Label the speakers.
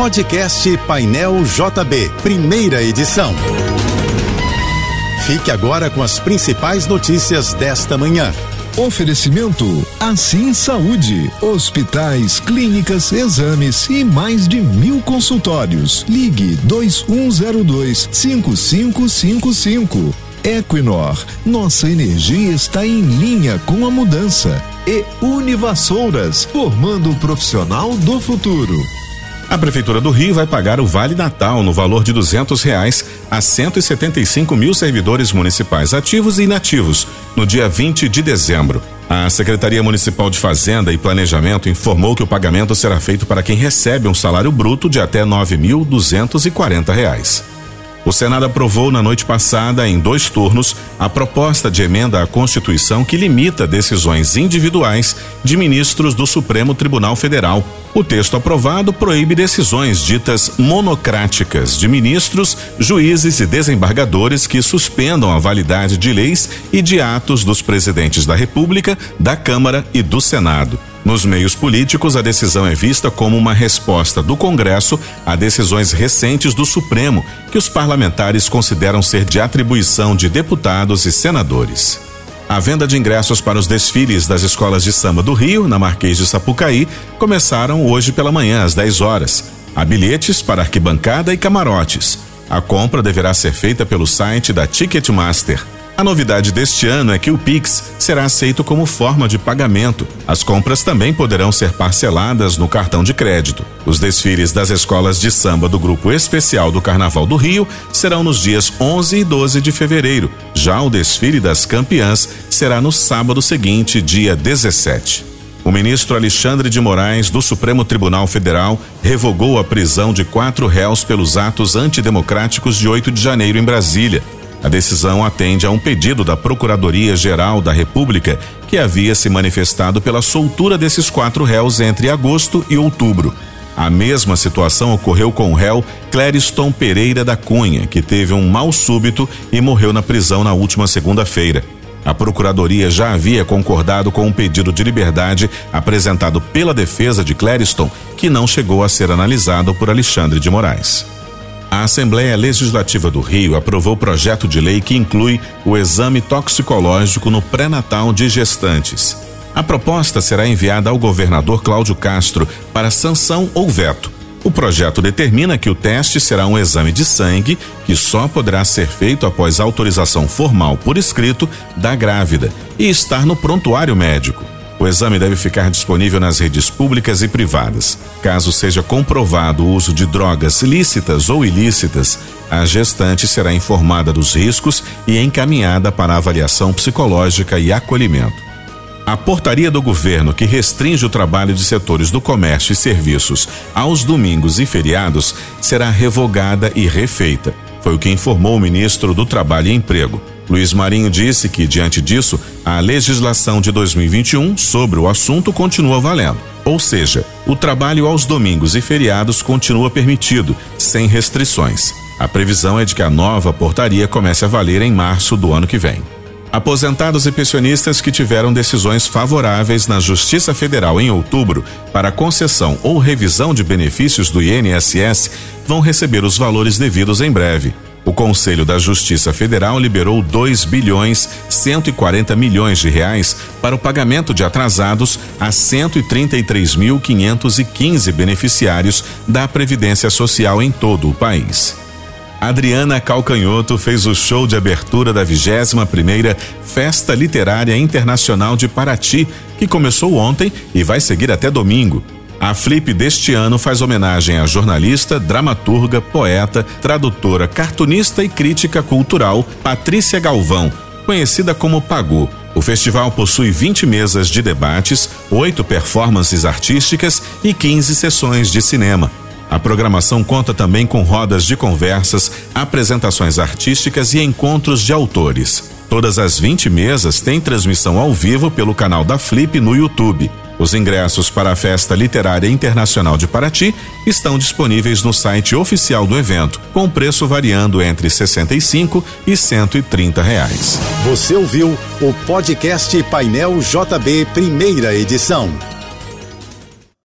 Speaker 1: Podcast Painel JB, primeira edição. Fique agora com as principais notícias desta manhã.
Speaker 2: Oferecimento Assim Saúde. Hospitais, clínicas, exames e mais de mil consultórios. Ligue 2102 5555. Equinor, nossa energia está em linha com a mudança. E Univassouras, formando o profissional do futuro.
Speaker 3: A Prefeitura do Rio vai pagar o Vale Natal no valor de duzentos reais a 175 mil servidores municipais ativos e inativos no dia 20 de dezembro. A Secretaria Municipal de Fazenda e Planejamento informou que o pagamento será feito para quem recebe um salário bruto de até quarenta reais. O Senado aprovou na noite passada, em dois turnos, a proposta de emenda à Constituição que limita decisões individuais de ministros do Supremo Tribunal Federal. O texto aprovado proíbe decisões ditas monocráticas de ministros, juízes e desembargadores que suspendam a validade de leis e de atos dos presidentes da República, da Câmara e do Senado. Nos meios políticos, a decisão é vista como uma resposta do Congresso a decisões recentes do Supremo, que os parlamentares consideram ser de atribuição de deputados e senadores. A venda de ingressos para os desfiles das escolas de samba do Rio, na Marquês de Sapucaí, começaram hoje pela manhã, às 10 horas. Há bilhetes para arquibancada e camarotes. A compra deverá ser feita pelo site da Ticketmaster. A novidade deste ano é que o Pix será aceito como forma de pagamento. As compras também poderão ser parceladas no cartão de crédito. Os desfiles das escolas de samba do Grupo Especial do Carnaval do Rio serão nos dias 11 e 12 de fevereiro. Já o desfile das campeãs será no sábado seguinte, dia 17. O ministro Alexandre de Moraes, do Supremo Tribunal Federal, revogou a prisão de quatro réus pelos atos antidemocráticos de 8 de janeiro em Brasília. A decisão atende a um pedido da Procuradoria-Geral da República, que havia se manifestado pela soltura desses quatro réus entre agosto e outubro. A mesma situação ocorreu com o réu Clériston Pereira da Cunha, que teve um mal súbito e morreu na prisão na última segunda-feira. A Procuradoria já havia concordado com um pedido de liberdade apresentado pela defesa de Clériston, que não chegou a ser analisado por Alexandre de Moraes. A Assembleia Legislativa do Rio aprovou projeto de lei que inclui o exame toxicológico no pré-natal de gestantes. A proposta será enviada ao governador Cláudio Castro para sanção ou veto. O projeto determina que o teste será um exame de sangue que só poderá ser feito após autorização formal por escrito da grávida e estar no prontuário médico. O exame deve ficar disponível nas redes públicas e privadas. Caso seja comprovado o uso de drogas lícitas ou ilícitas, a gestante será informada dos riscos e encaminhada para avaliação psicológica e acolhimento. A portaria do governo que restringe o trabalho de setores do comércio e serviços aos domingos e feriados será revogada e refeita. Foi o que informou o ministro do Trabalho e Emprego. Luiz Marinho disse que, diante disso, a legislação de 2021 sobre o assunto continua valendo. Ou seja, o trabalho aos domingos e feriados continua permitido, sem restrições. A previsão é de que a nova portaria comece a valer em março do ano que vem. Aposentados e pensionistas que tiveram decisões favoráveis na Justiça Federal em outubro para concessão ou revisão de benefícios do INSS vão receber os valores devidos em breve. O Conselho da Justiça Federal liberou 2 bilhões 140 milhões de reais para o pagamento de atrasados a 133.515 beneficiários da Previdência Social em todo o país. Adriana Calcanhoto fez o show de abertura da 21 primeira Festa Literária Internacional de Paraty, que começou ontem e vai seguir até domingo. A Flip deste ano faz homenagem à jornalista, dramaturga, poeta, tradutora, cartunista e crítica cultural Patrícia Galvão, conhecida como Pagô. O festival possui 20 mesas de debates, oito performances artísticas e 15 sessões de cinema. A programação conta também com rodas de conversas, apresentações artísticas e encontros de autores. Todas as 20 mesas têm transmissão ao vivo pelo canal da Flip no YouTube. Os ingressos para a Festa Literária Internacional de Paraty estão disponíveis no site oficial do evento, com preço variando entre 65 e 130 reais.
Speaker 1: Você ouviu o podcast Painel JB, primeira edição.